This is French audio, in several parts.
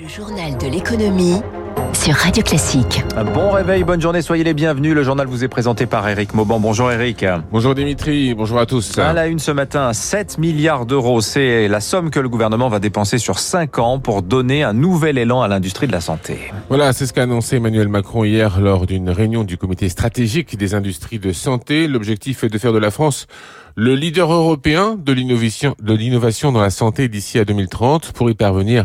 Le journal de l'économie sur Radio Classique. Un bon réveil, bonne journée, soyez les bienvenus. Le journal vous est présenté par Eric Mauban. Bonjour Eric. Bonjour Dimitri, bonjour à tous. À la une ce matin, 7 milliards d'euros, c'est la somme que le gouvernement va dépenser sur 5 ans pour donner un nouvel élan à l'industrie de la santé. Voilà, c'est ce qu'a annoncé Emmanuel Macron hier lors d'une réunion du comité stratégique des industries de santé. L'objectif est de faire de la France le leader européen de l'innovation dans la santé d'ici à 2030. Pour y parvenir,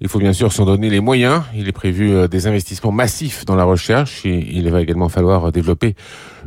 il faut bien sûr s'en donner les moyens. Il est prévu euh, des investissements massifs dans la recherche et il va également falloir développer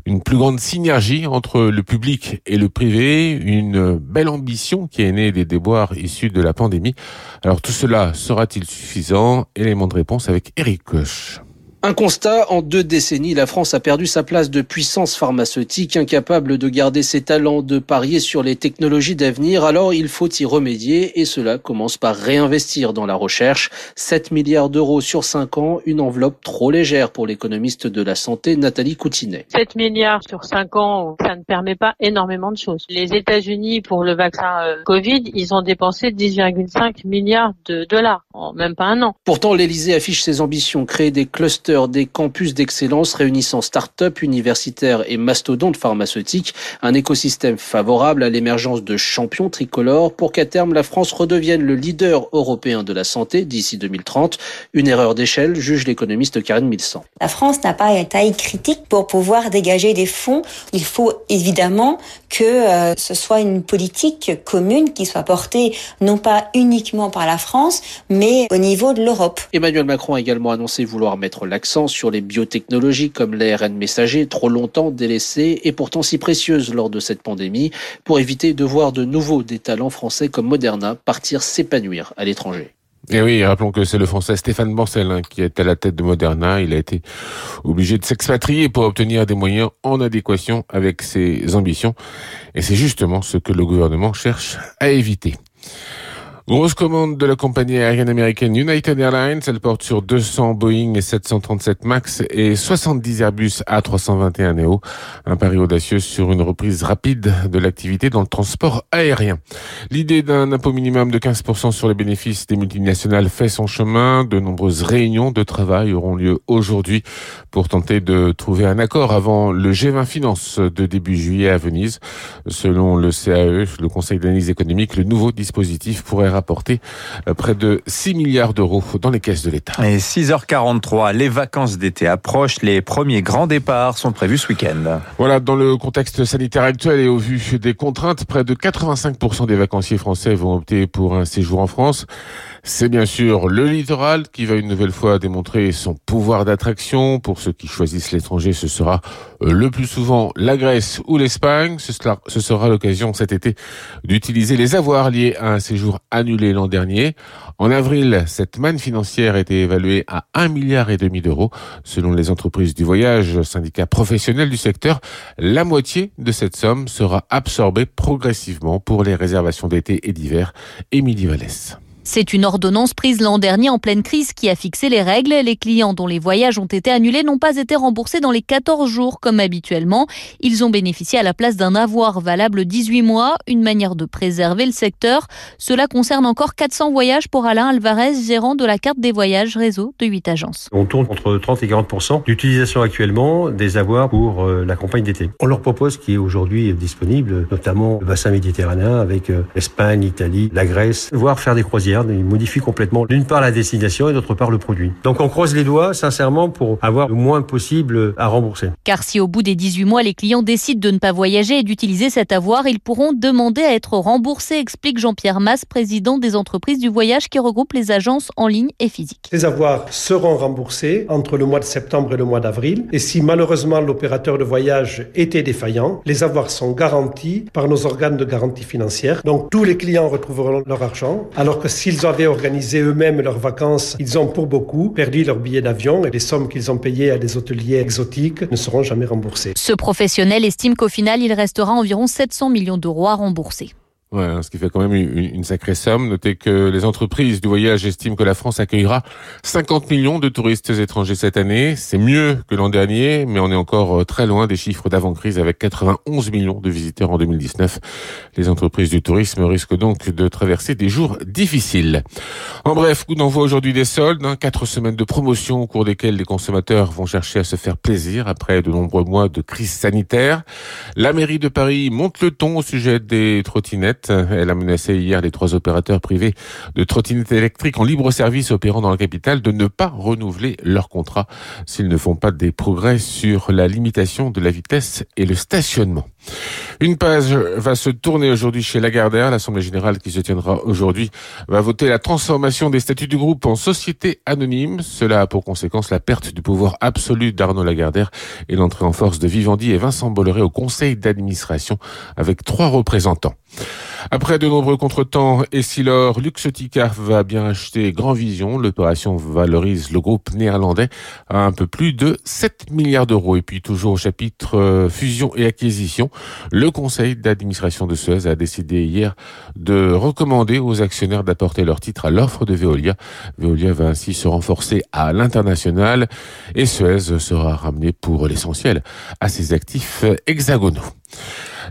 une plus grande synergie entre le public et le privé, une belle ambition qui est née des déboires issus de la pandémie. Alors tout cela sera-t-il suffisant? Élément de réponse avec Eric Koch. Un constat, en deux décennies, la France a perdu sa place de puissance pharmaceutique, incapable de garder ses talents, de parier sur les technologies d'avenir. Alors il faut y remédier et cela commence par réinvestir dans la recherche. 7 milliards d'euros sur 5 ans, une enveloppe trop légère pour l'économiste de la santé Nathalie Coutinet. 7 milliards sur 5 ans, ça ne permet pas énormément de choses. Les États-Unis, pour le vaccin euh, Covid, ils ont dépensé 10,5 milliards de dollars en même pas un an. Pourtant, l'Elysée affiche ses ambitions, créer des clusters des campus d'excellence réunissant start-up, universitaires et mastodontes pharmaceutiques, un écosystème favorable à l'émergence de champions tricolores pour qu'à terme la France redevienne le leader européen de la santé d'ici 2030. Une erreur d'échelle, juge l'économiste Karine Milsan. La France n'a pas une taille critique pour pouvoir dégager des fonds. Il faut évidemment que euh, ce soit une politique commune qui soit portée non pas uniquement par la France, mais au niveau de l'Europe. Emmanuel Macron a également annoncé vouloir mettre l'accent sur les biotechnologies comme l'ARN messager, trop longtemps délaissées et pourtant si précieuses lors de cette pandémie, pour éviter de voir de nouveau des talents français comme Moderna partir s'épanouir à l'étranger. Et oui, rappelons que c'est le français Stéphane Bancel hein, qui est à la tête de Moderna. Il a été obligé de s'expatrier pour obtenir des moyens en adéquation avec ses ambitions. Et c'est justement ce que le gouvernement cherche à éviter. Grosse commande de la compagnie aérienne américaine United Airlines. Elle porte sur 200 Boeing et 737 MAX et 70 Airbus A321 Neo. Un pari audacieux sur une reprise rapide de l'activité dans le transport aérien. L'idée d'un impôt minimum de 15% sur les bénéfices des multinationales fait son chemin. De nombreuses réunions de travail auront lieu aujourd'hui pour tenter de trouver un accord avant le G20 Finance de début juillet à Venise. Selon le CAE, le Conseil d'analyse économique, le nouveau dispositif pourrait rapporter euh, près de 6 milliards d'euros dans les caisses de l'État. Et 6h43, les vacances d'été approchent, les premiers grands départs sont prévus ce week-end. Voilà, dans le contexte sanitaire actuel et au vu des contraintes, près de 85% des vacanciers français vont opter pour un séjour en France. C'est bien sûr le littoral qui va une nouvelle fois démontrer son pouvoir d'attraction. Pour ceux qui choisissent l'étranger, ce sera euh, le plus souvent la Grèce ou l'Espagne. Ce sera, l'occasion cet été d'utiliser les avoirs liés à un séjour annulé l'an dernier. En avril, cette manne financière était évaluée à un milliard et demi d'euros. Selon les entreprises du voyage, syndicats professionnels du secteur, la moitié de cette somme sera absorbée progressivement pour les réservations d'été et d'hiver. Émilie Vallès. C'est une ordonnance prise l'an dernier en pleine crise qui a fixé les règles. Les clients dont les voyages ont été annulés n'ont pas été remboursés dans les 14 jours comme habituellement. Ils ont bénéficié à la place d'un avoir valable 18 mois, une manière de préserver le secteur. Cela concerne encore 400 voyages pour Alain Alvarez, gérant de la carte des voyages réseau de 8 agences. On tourne entre 30 et 40% d'utilisation actuellement des avoirs pour euh, la campagne d'été. On leur propose ce qui est aujourd'hui disponible, notamment le bassin méditerranéen avec euh, l'Espagne, l'Italie, la Grèce, voire faire des croisières il modifie complètement d'une part la destination et d'autre part le produit. Donc on croise les doigts sincèrement pour avoir le moins possible à rembourser. Car si au bout des 18 mois les clients décident de ne pas voyager et d'utiliser cet avoir, ils pourront demander à être remboursés, explique Jean-Pierre Masse, président des entreprises du voyage qui regroupent les agences en ligne et physiques. Les avoirs seront remboursés entre le mois de septembre et le mois d'avril. Et si malheureusement l'opérateur de voyage était défaillant, les avoirs sont garantis par nos organes de garantie financière. Donc tous les clients retrouveront leur argent, alors que si S'ils avaient organisé eux-mêmes leurs vacances, ils ont pour beaucoup perdu leur billet d'avion et les sommes qu'ils ont payées à des hôteliers exotiques ne seront jamais remboursées. Ce professionnel estime qu'au final, il restera environ 700 millions d'euros à rembourser. Ouais, hein, ce qui fait quand même une, sacrée somme. Notez que les entreprises du voyage estiment que la France accueillera 50 millions de touristes étrangers cette année. C'est mieux que l'an dernier, mais on est encore euh, très loin des chiffres d'avant-crise avec 91 millions de visiteurs en 2019. Les entreprises du tourisme risquent donc de traverser des jours difficiles. En bref, coup d'envoi aujourd'hui des soldes, hein, quatre semaines de promotion au cours desquelles les consommateurs vont chercher à se faire plaisir après de nombreux mois de crise sanitaire. La mairie de Paris monte le ton au sujet des trottinettes elle a menacé hier les trois opérateurs privés de trottinettes électriques en libre service opérant dans la capitale de ne pas renouveler leur contrat s'ils ne font pas des progrès sur la limitation de la vitesse et le stationnement. Une page va se tourner aujourd'hui chez Lagardère. L'Assemblée générale qui se tiendra aujourd'hui va voter la transformation des statuts du groupe en société anonyme. Cela a pour conséquence la perte du pouvoir absolu d'Arnaud Lagardère et l'entrée en force de Vivendi et Vincent Bolloré au conseil d'administration avec trois représentants. Après de nombreux contretemps, Essilor Luxotica va bien acheter Grand Vision. L'opération valorise le groupe néerlandais à un peu plus de 7 milliards d'euros. Et puis toujours au chapitre euh, fusion et acquisition, le conseil d'administration de Suez a décidé hier de recommander aux actionnaires d'apporter leur titre à l'offre de Veolia. Veolia va ainsi se renforcer à l'international et Suez sera ramené pour l'essentiel à ses actifs hexagonaux.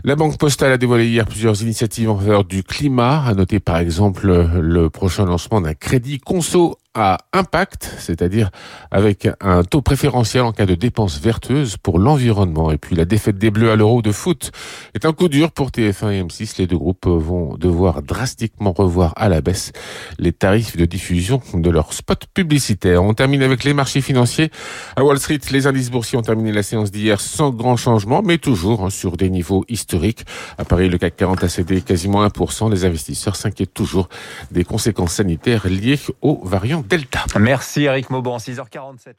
La Banque Postale a dévoilé hier plusieurs initiatives en faveur du climat. A noter par exemple le prochain lancement d'un crédit conso à impact, c'est-à-dire avec un taux préférentiel en cas de dépenses vertueuses pour l'environnement. Et puis la défaite des Bleus à l'Euro de foot est un coup dur pour TF1 et M6. Les deux groupes vont devoir drastiquement revoir à la baisse les tarifs de diffusion de leurs spots publicitaires. On termine avec les marchés financiers. À Wall Street, les indices boursiers ont terminé la séance d'hier sans grand changement, mais toujours hein, sur des niveaux historiques. À Paris, le CAC 40 a cédé quasiment 1%. Les investisseurs s'inquiètent toujours des conséquences sanitaires liées aux variants Merci Eric Mauban, 6h47.